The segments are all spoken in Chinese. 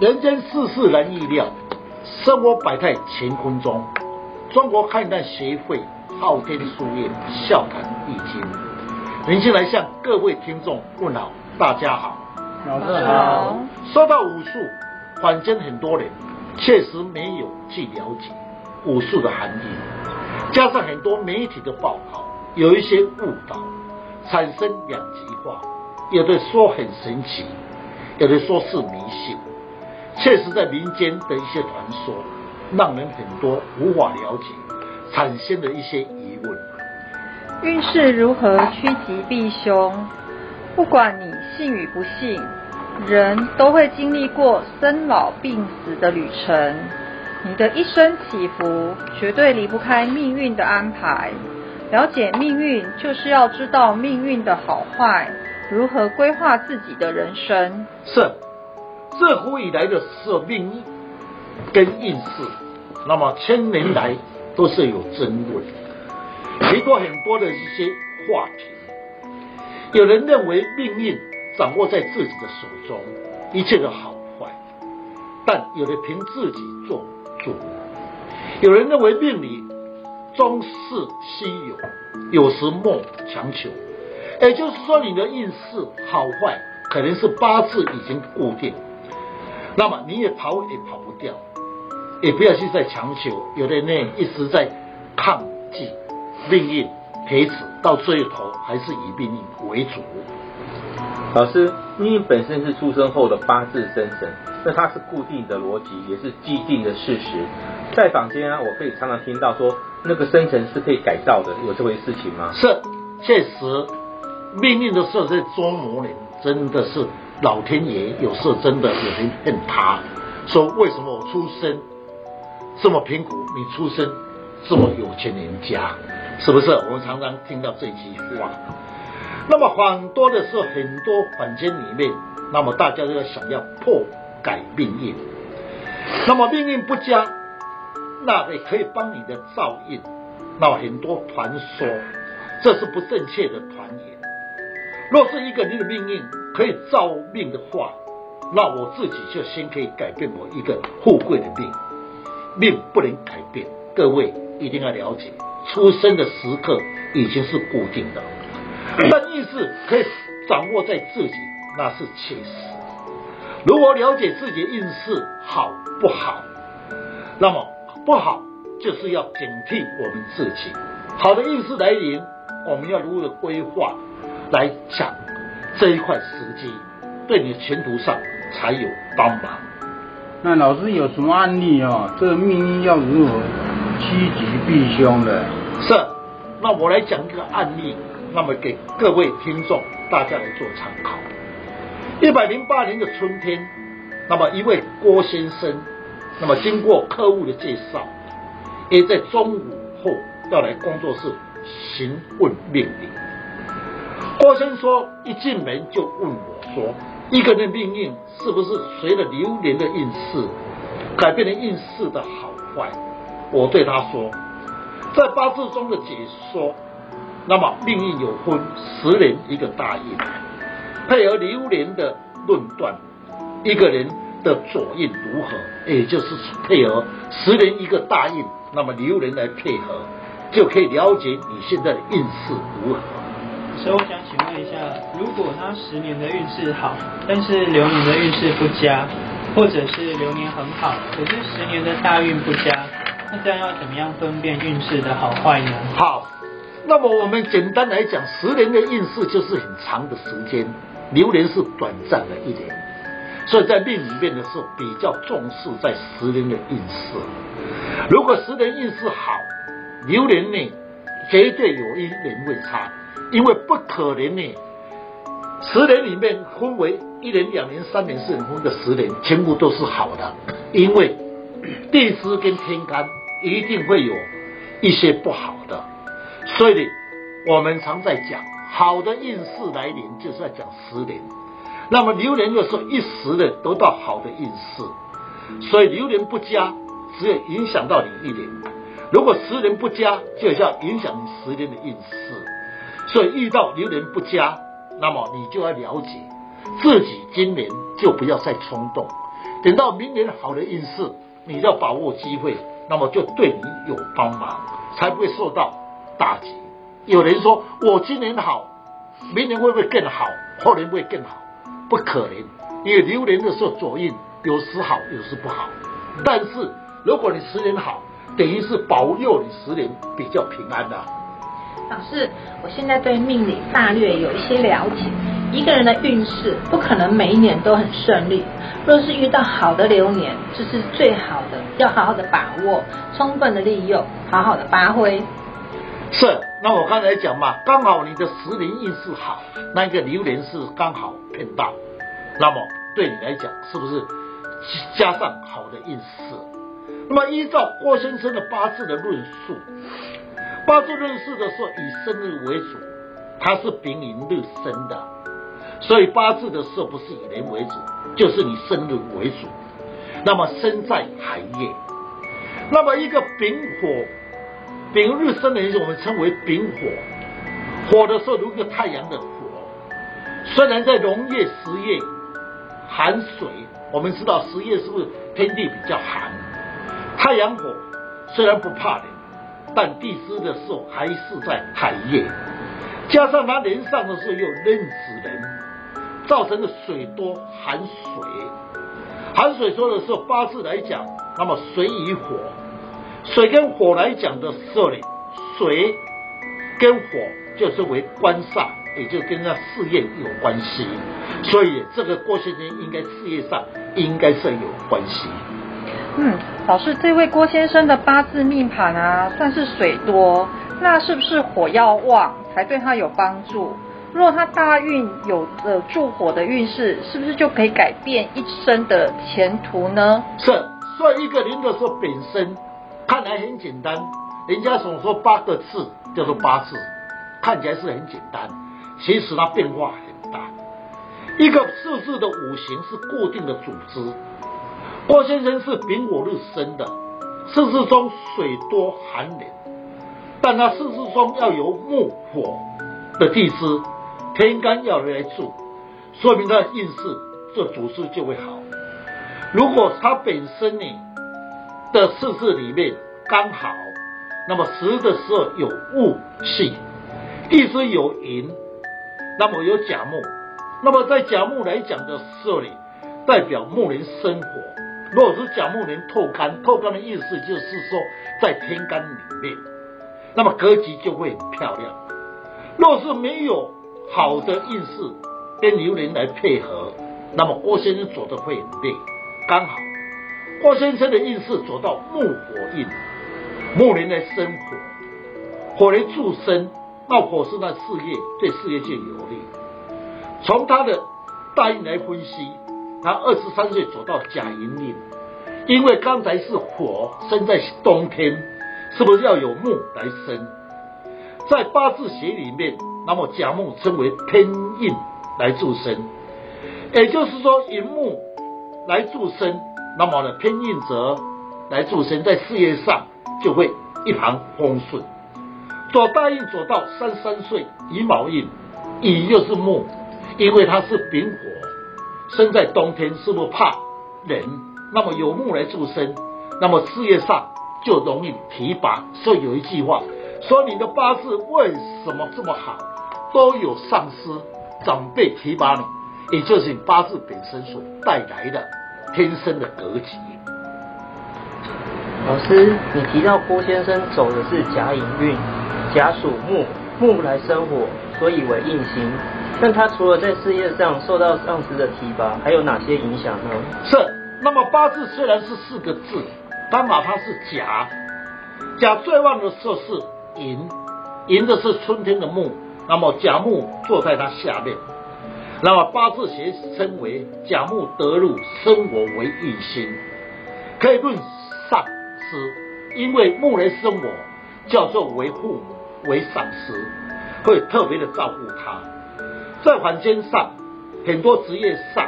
人间世事难预料，生活百态乾坤中。中国汉代协会昊天书院笑谈易经，您先来向各位听众问好，大家好。老师好。说到武术，坊间很多人确实没有去了解武术的含义，加上很多媒体的报道，有一些误导，产生两极化。有的说很神奇，有的说是迷信。确实在民间的一些传说，让人很多无法了解，产生了一些疑问。运势如何趋吉避凶？不管你信与不信，人都会经历过生老病死的旅程。你的一生起伏，绝对离不开命运的安排。了解命运，就是要知道命运的好坏。如何规划自己的人生？是自古以来的是命运跟运势，那么千年来都是有争论，提过很多的一些话题。有人认为命运掌握在自己的手中，一切的好坏，但有的凭自己做主。有人认为命理终是稀有，有时莫强求。也就是说，你的运势好坏可能是八字已经固定，那么你也跑也跑不掉，也不要去再强求。有的人呢一直在抗拒命运，陪此到最后还是以命运为主。老师，命运本身是出生后的八字生成，那它是固定的逻辑，也是既定的事实。在坊间啊，我可以常常听到说，那个生辰是可以改造的，有这回事情吗？是，确实。命运的时候在捉摸人，真的是老天爷有时候真的有人恨他，说为什么我出生这么贫苦，你出生这么有钱人家，是不是？我们常常听到这句话。那么很多的时候，很多坊间里面，那么大家都要想要破改命运。那么命运不佳，那也可以帮你的造运。那很多传说，这是不正确的。若是一个人的命运可以造命的话，那我自己就先可以改变我一个富贵的命。命不能改变，各位一定要了解，出生的时刻已经是固定的，但运势可以掌握在自己，那是确实。如果了解自己的运势好不好，那么不好就是要警惕我们自己。好的运势来临，我们要如何规划？来讲这一块时机，对你的前途上才有帮忙。那老师有什么案例哦？这个命运要如何趋吉避凶的？是，那我来讲一个案例，那么给各位听众大家来做参考。一百零八年的春天，那么一位郭先生，那么经过客户的介绍，也在中午后要来工作室询问命理。郭先生说：“一进门就问我说，一个人的命运是不是随着流年的运势改变了运势的好坏？”我对他说：“在八字中的解说，那么命运有分十年一个大运，配合流年的论断，一个人的左运如何，也就是配合十年一个大运，那么流年来配合，就可以了解你现在的运势如何。”所以我想请问一下，如果他十年的运势好，但是流年的运势不佳，或者是流年很好，可是十年的大运不佳，那这样要怎么样分辨运势的好坏呢？好，那么我们简单来讲，十年的运势就是很长的时间，流年是短暂的一年，所以在命里面的时候比较重视在十年的运势。如果十年运势好，流年内绝对有一年会差。因为不可能呢，十年里面分为一年、两年、三年、四年分的十年，全部都是好的。因为地支跟天干一定会有一些不好的，所以呢，我们常在讲好的运势来临，就是在讲十年。那么流年又是一时的得到好的运势，所以流年不佳，只有影响到你一年；如果十年不佳，就要影响你十年的运势。所以遇到流年不佳，那么你就要了解自己今年就不要再冲动，等到明年好的运势，你要把握机会，那么就对你有帮忙，才不会受到打击。有人说我今年好，明年会不会更好？后年会更好？不可能，因为流年的时候左运有时好，有时不好。但是如果你十年好，等于是保佑你十年比较平安的啊。老师，我现在对命理大略有一些了解。一个人的运势不可能每一年都很顺利，若是遇到好的流年，这是最好的，要好好的把握，充分的利用，好好的发挥。是，那我刚才讲嘛，刚好你的十年运势好，那个流年是刚好碰到，那么对你来讲是不是加上好的运势？那么依照郭先生的八字的论述，八字论述的时候以生日为主，它是丙寅日生的，所以八字的时候不是以年为主，就是以生日为主。那么生在亥夜，那么一个丙火。丙日生的人，我们称为丙火。火的时候，如果太阳的火，虽然在农业、时业寒水，我们知道时业是不是天地比较寒？太阳火虽然不怕冷，但地支的时候还是在亥夜，加上他年上的时候又壬子人，造成的水多寒水。寒水说的时候，八字来讲，那么水与火。水跟火来讲的时候呢，水跟火就是为官煞，也就跟他事业有关系。所以这个郭先生应该事业上应该是有关系。嗯，老师，这位郭先生的八字命盘啊，算是水多，那是不是火要旺才对他有帮助？如果他大运有着助火的运势，是不是就可以改变一生的前途呢？是，所以一个人的时候本身。看来很简单，人家总说八个字叫做八字，看起来是很简单，其实它变化很大。一个四字的五行是固定的组织。郭先生是丙火日生的，四字中水多寒冷，但他四字中要有木火的地支，天干要来助，说明他的运势这主事就会好。如果他本身呢？的四字里面刚好，那么时的时候有戊系，地支有寅，那么有甲木，那么在甲木来讲的时候里，代表木人生火。如果是甲木人透干，透干的意思就是说在天干里面，那么格局就会很漂亮。若是没有好的运势跟流年来配合，那么郭先生走的会很累，刚好。郭先生的运势走到木火印，木人来生火，火来助生，那火是那事业，对事业就有利。从他的大运来分析，他二十三岁走到甲寅年，因为刚才是火生在冬天，是不是要有木来生？在八字学里面，那么甲木称为偏印来助生，也就是说寅木来助生。那么呢，偏印则来助生，在事业上就会一帆风顺。走大运走到三十三岁乙卯印，乙又是木，因为它是丙火，生在冬天，是不是怕冷？那么有木来助生，那么事业上就容易提拔。所以有一句话说：“你的八字为什么这么好？都有上司长辈提拔你，也就是你八字本身所带来的。”天生的格局。老师，你提到郭先生走的是甲寅运，甲属木，木来生火，所以为印星。但他除了在事业上受到上司的提拔，还有哪些影响呢？是。那么八字虽然是四个字，但哪怕是甲，甲最旺的时候是寅，寅的是春天的木，那么甲木坐在它下面。那么八字学称为甲木得禄，生火为印星，可以论上司，因为木来生火，叫做为父母为上司，会特别的照顾他。在坊间上，很多职业上，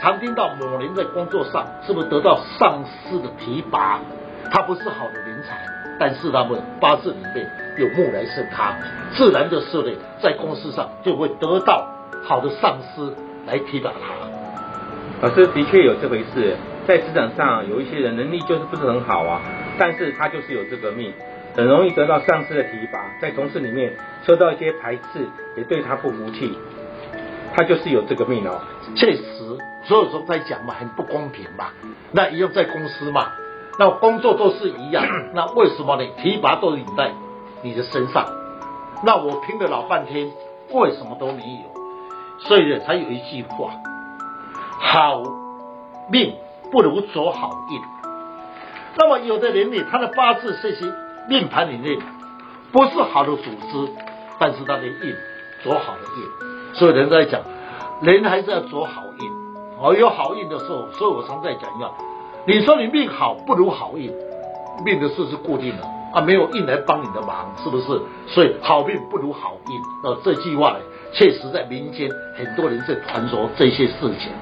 常听到某人在工作上是不是得到上司的提拔？他不是好的人才，但是他们八字里面有木来生他，自然的是呢，在公司上就会得到。好的上司来提拔他。老师的确有这回事，在职场上有一些人能力就是不是很好啊，但是他就是有这个命，很容易得到上司的提拔，在同事里面受到一些排斥，也对他不服气，他就是有这个命哦。确实，所以说在讲嘛，很不公平嘛。那一样在公司嘛，那工作都是一样，那为什么你？提拔都领在你的身上，那我拼了老半天，为什么都没有？所以呢，才有一句话。好命不如走好运。那么有的人呢，他的八字这些命盘里面不是好的组织，但是他的运走好的运。所以人在讲，人还是要走好运。哦，有好运的时候，所以我常在讲要，你说你命好不如好运，命的事是固定的啊，没有运来帮你的忙，是不是？所以好命不如好运。呃，这句话呢，确实在民间很多人在传说这些事情。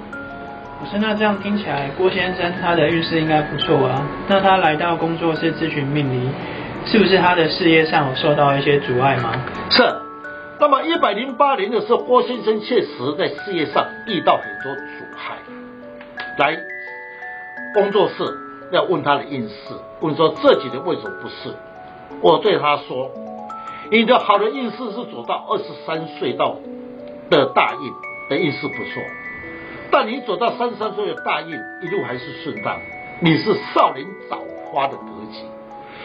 不是，那这样听起来，郭先生他的运势应该不错啊。那他来到工作室咨询命理，是不是他的事业上有受到一些阻碍吗？是。那么一百零八年的时候，郭先生确实在事业上遇到很多阻碍。来工作室要问他的运势，问说这几年为什么不是？我对他说，你的好的运势是走到二十三岁到的大运的运势不错。但你走到三十三岁的大运，一路还是顺当，你是少年早花的格局，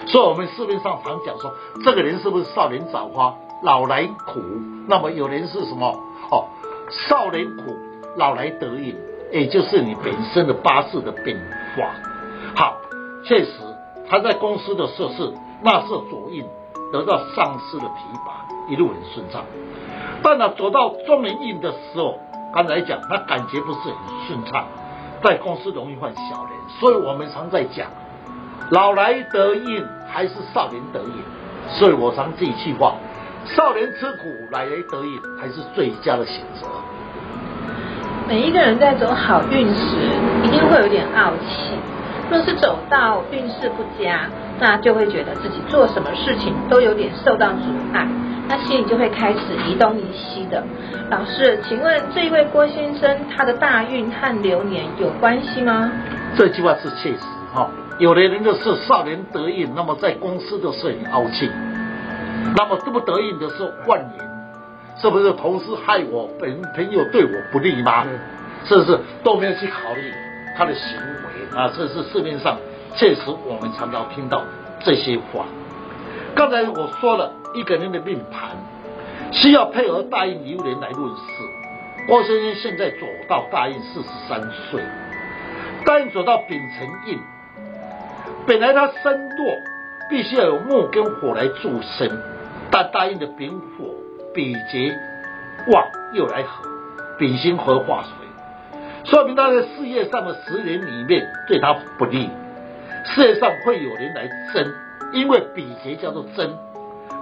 所以我们市面上常讲说，这个人是不是少年早发，老来苦？那么有人是什么？哦，少年苦，老来得运，也就是你本身的八字的变化。好，确实他在公司的时候是那是左印，得到上司的提拔，一路很顺畅。但呢，走到中年运的时候。刚才讲，他感觉不是很顺畅，在公司容易犯小人，所以我们常在讲，老来得运还是少年得运，所以我常这一句话，少年吃苦，老来得运还是最佳的选择。每一个人在走好运时，一定会有点傲气，若是走到运势不佳，那就会觉得自己做什么事情都有点受到阻碍。那心里就会开始移东移西的。老师，请问这一位郭先生，他的大运和流年有关系吗？这句话是确实哈。有的人就是少年得意，那么在公司的时候很傲气，那么这么得意的时候万年，是不是同事害我，本朋友对我不利吗？是不是都没有去考虑他的行为啊？这是市面上确实我们常常听到这些话。刚才我说了一个人的命盘需要配合大运流年来论事。郭先生现在走到大运四十三岁，大运走到丙辰运，本来他身弱，必须要有木跟火来助身，但大运的丙火比劫旺又来合，丙辛合化水，说明他在事业上的十年里面对他不利，事业上会有人来争。因为比劫叫做争，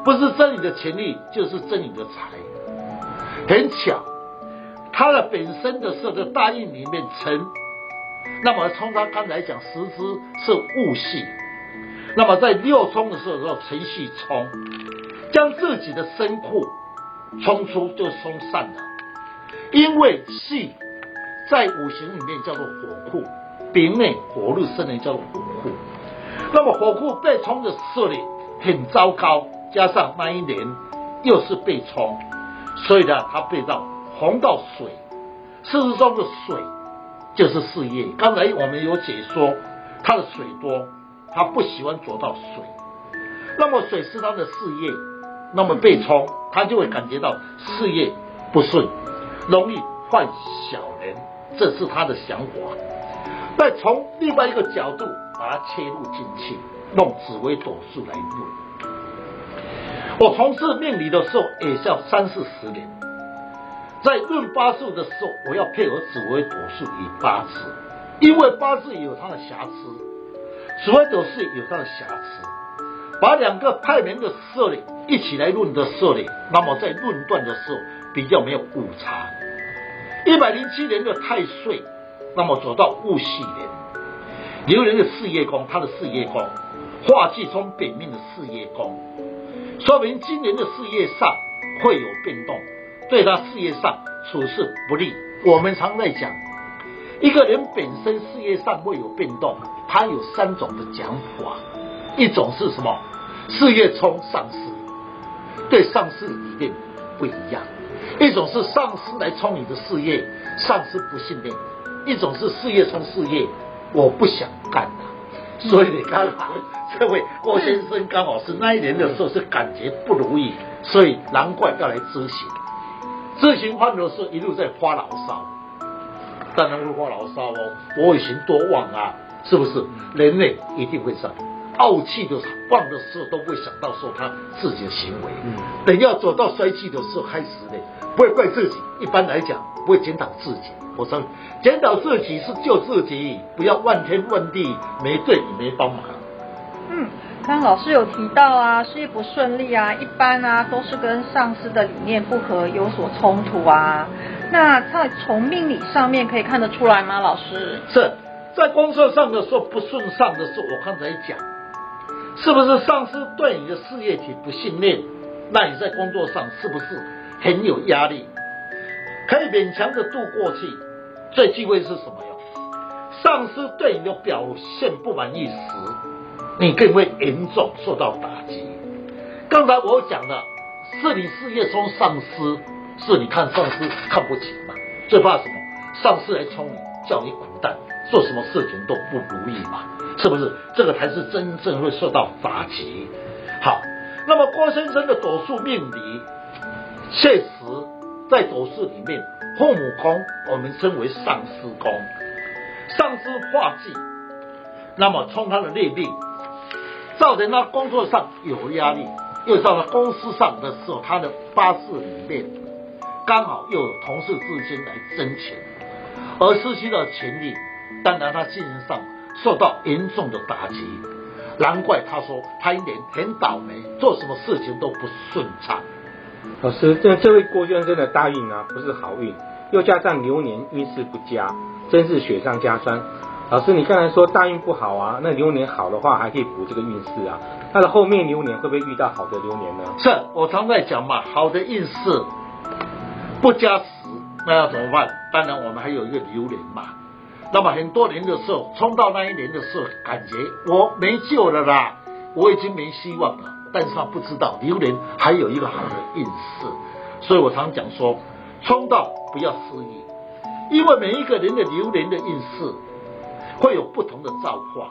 不是争你的权力，就是争你的财。很巧，他的本身的是个大运里面成，那么从他刚才讲十支是戊戌，那么在六冲的时候辰戌冲，将自己的身库冲出就冲散了。因为戌在五行里面叫做火库，丙内火禄生人叫做火库。那么火库被冲的势力很糟糕，加上那一年又是被冲，所以呢，他被到红到水。事实中的水就是事业。刚才我们有解说，他的水多，他不喜欢走到水。那么水是他的事业，那么被冲，他就会感觉到事业不顺，容易犯小人，这是他的想法。再从另外一个角度。把它切入进去，用紫微斗数来论。我从事命理的时候也是三四十年，在论八字的时候，我要配合紫微斗数与八字，因为八字有它的瑕疵，紫微斗数有它的瑕疵，把两个派别的时候一起来论的时候，那么在论断的时候比较没有误差。一百零七年的太岁，那么走到戊戌年。流年的事业宫，他的事业宫化忌冲本命的事业宫，说明今年的事业上会有变动，对他事业上处事不利。我们常在讲，一个人本身事业上会有变动，他有三种的讲法，一种是什么？事业冲上司，对上司理念不一样；一种是上司来冲你的事业，上司不信任；一种是事业冲事业，我不想干了。所以你看，这位郭先生刚好是那一年的时候是感觉不如意，所以难怪要来咨询。咨询完的时候一路在发牢骚。当然会发牢骚哦，我以前多旺啊，是不是？人类一定会上傲气的旺的时候，都不会想到说他自己的行为。嗯，等要走到衰气的时候开始呢，不会怪自己。一般来讲，不会检讨自己。我说，检讨自己是救自己，不要问天问地，没对你没帮忙。嗯，刚老师有提到啊，事业不顺利啊，一般啊都是跟上司的理念不合，有所冲突啊。那在从命理上面可以看得出来吗？老师是在工作上的时候不顺上的时候，我刚才讲，是不是上司对你的事业体不信任？那你在工作上是不是很有压力？可以勉强的度过去。最忌讳是什么呀？上司对你的表现不满意时，你更会严重受到打击。刚才我讲的是你事业中上司。是你看上司看不起嘛？最怕什么？上司来冲你，叫你滚蛋，做什么事情都不如意嘛？是不是？这个才是真正会受到打击。好，那么郭先生的斗数命理，确实在斗数里面，父母宫我们称为上司宫，上司化忌，那么冲他的内命，造成他工作上有压力，又到了公司上的时候，他的巴士里面。刚好又有同事之间来争钱，而失去了权力，当然他精神上受到严重的打击。难怪他说他一年很倒霉，做什么事情都不顺畅。老师，这这位郭先生的大运啊，不是好运，又加上流年运势不佳，真是雪上加霜。老师，你刚才说大运不好啊，那流年好的话还可以补这个运势啊。他的后面流年会不会遇到好的流年呢？是我常在讲嘛，好的运势。不加持，那要怎么办？当然，我们还有一个流年嘛。那么很多年的时候，冲到那一年的时候，感觉我没救了啦，我已经没希望了。但是他不知道流年还有一个好的运势，所以我常讲说，冲到不要失意，因为每一个人的流年的运势会有不同的造化。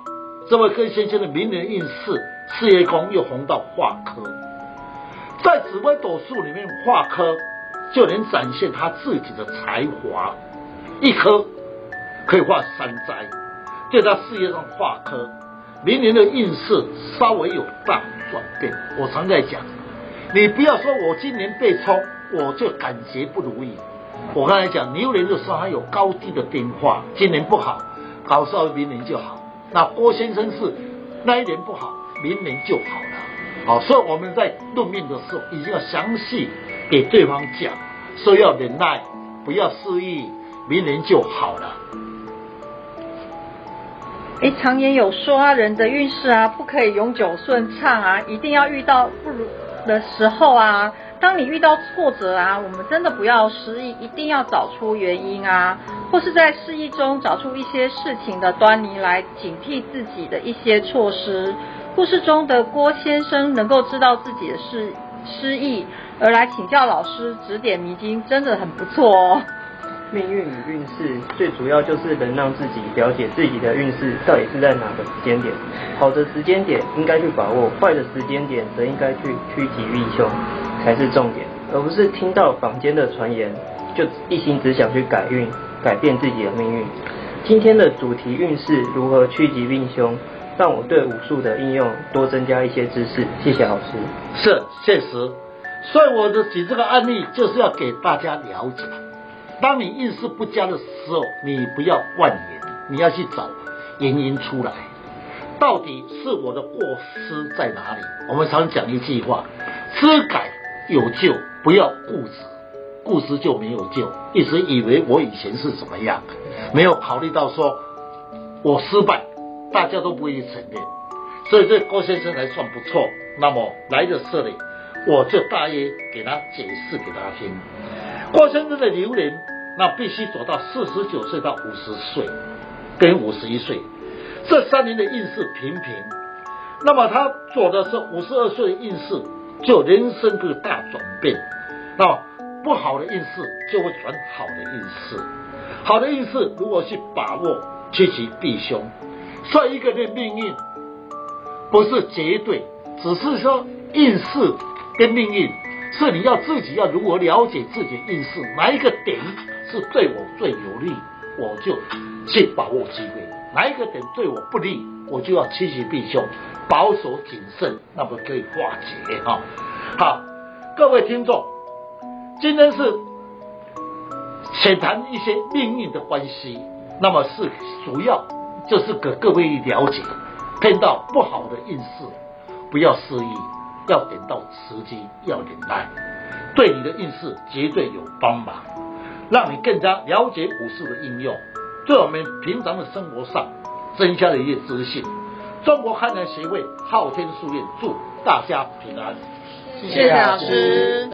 这位跟先生的明年运势，事业宫又红到化科，在紫微斗数里面化科。就能展现他自己的才华，一科可以化三灾，对他事业上化科，明年的运势稍微有大转变。我常在讲，你不要说我今年被冲，我就感觉不如意。我刚才讲牛年的时候还有高低的变化，今年不好，搞不好明年就好。那郭先生是那一年不好，明年就好了。好，所以我们在论命的时候，一定要详细。给对方讲，说要忍耐，不要失意，明年就好了。哎，常言有说啊，人的运势啊，不可以永久顺畅啊，一定要遇到不如的时候啊。当你遇到挫折啊，我们真的不要失意，一定要找出原因啊，或是在失意中找出一些事情的端倪来警惕自己的一些措施。故事中的郭先生能够知道自己的失意。而来请教老师指点迷津，真的很不错哦。命运与运势最主要就是能让自己了解自己的运势到底是在哪个时间点，好的时间点应该去把握，坏的时间点则应该去趋吉避凶才是重点，而不是听到坊间的传言就一心只想去改运，改变自己的命运。今天的主题运势如何趋吉避凶，让我对武术的应用多增加一些知识。谢谢老师。是，确实。所以我的举这个案例，就是要给大家了解，当你运势不佳的时候，你不要怨言，你要去找原因出来，到底是我的过失在哪里？我们常讲一句话：知改有救，不要固执，固执就没有救。一直以为我以前是怎么样，没有考虑到说我失败，大家都不会承认。所以这郭先生还算不错。那么来的这里。我就大约给他解释给他听，郭先生的流年那必须走到四十九岁到五十岁，跟五十一岁，这三年的运势平平。那么他走的是五十二岁的运势，就人生个大转变。那不好的运势就会转好的运势，好的运势如果去把握，趋吉避凶。所以一个人的命运不是绝对，只是说运势跟命运是你要自己要如何了解自己的运势，哪一个点是对我最有利，我就去把握机会；哪一个点对我不利，我就要趋吉避凶，保守谨慎，那么可以化解啊。好，各位听众，今天是浅谈一些命运的关系，那么是主要就是给各位了解，碰到不好的运势，不要失意，要等到时机，要忍耐，对你的运势绝对有帮忙，让你更加了解股市的应用，对我们平常的生活上增加了一些自信。中国汉人协会昊天书院祝大家平安，谢谢老师。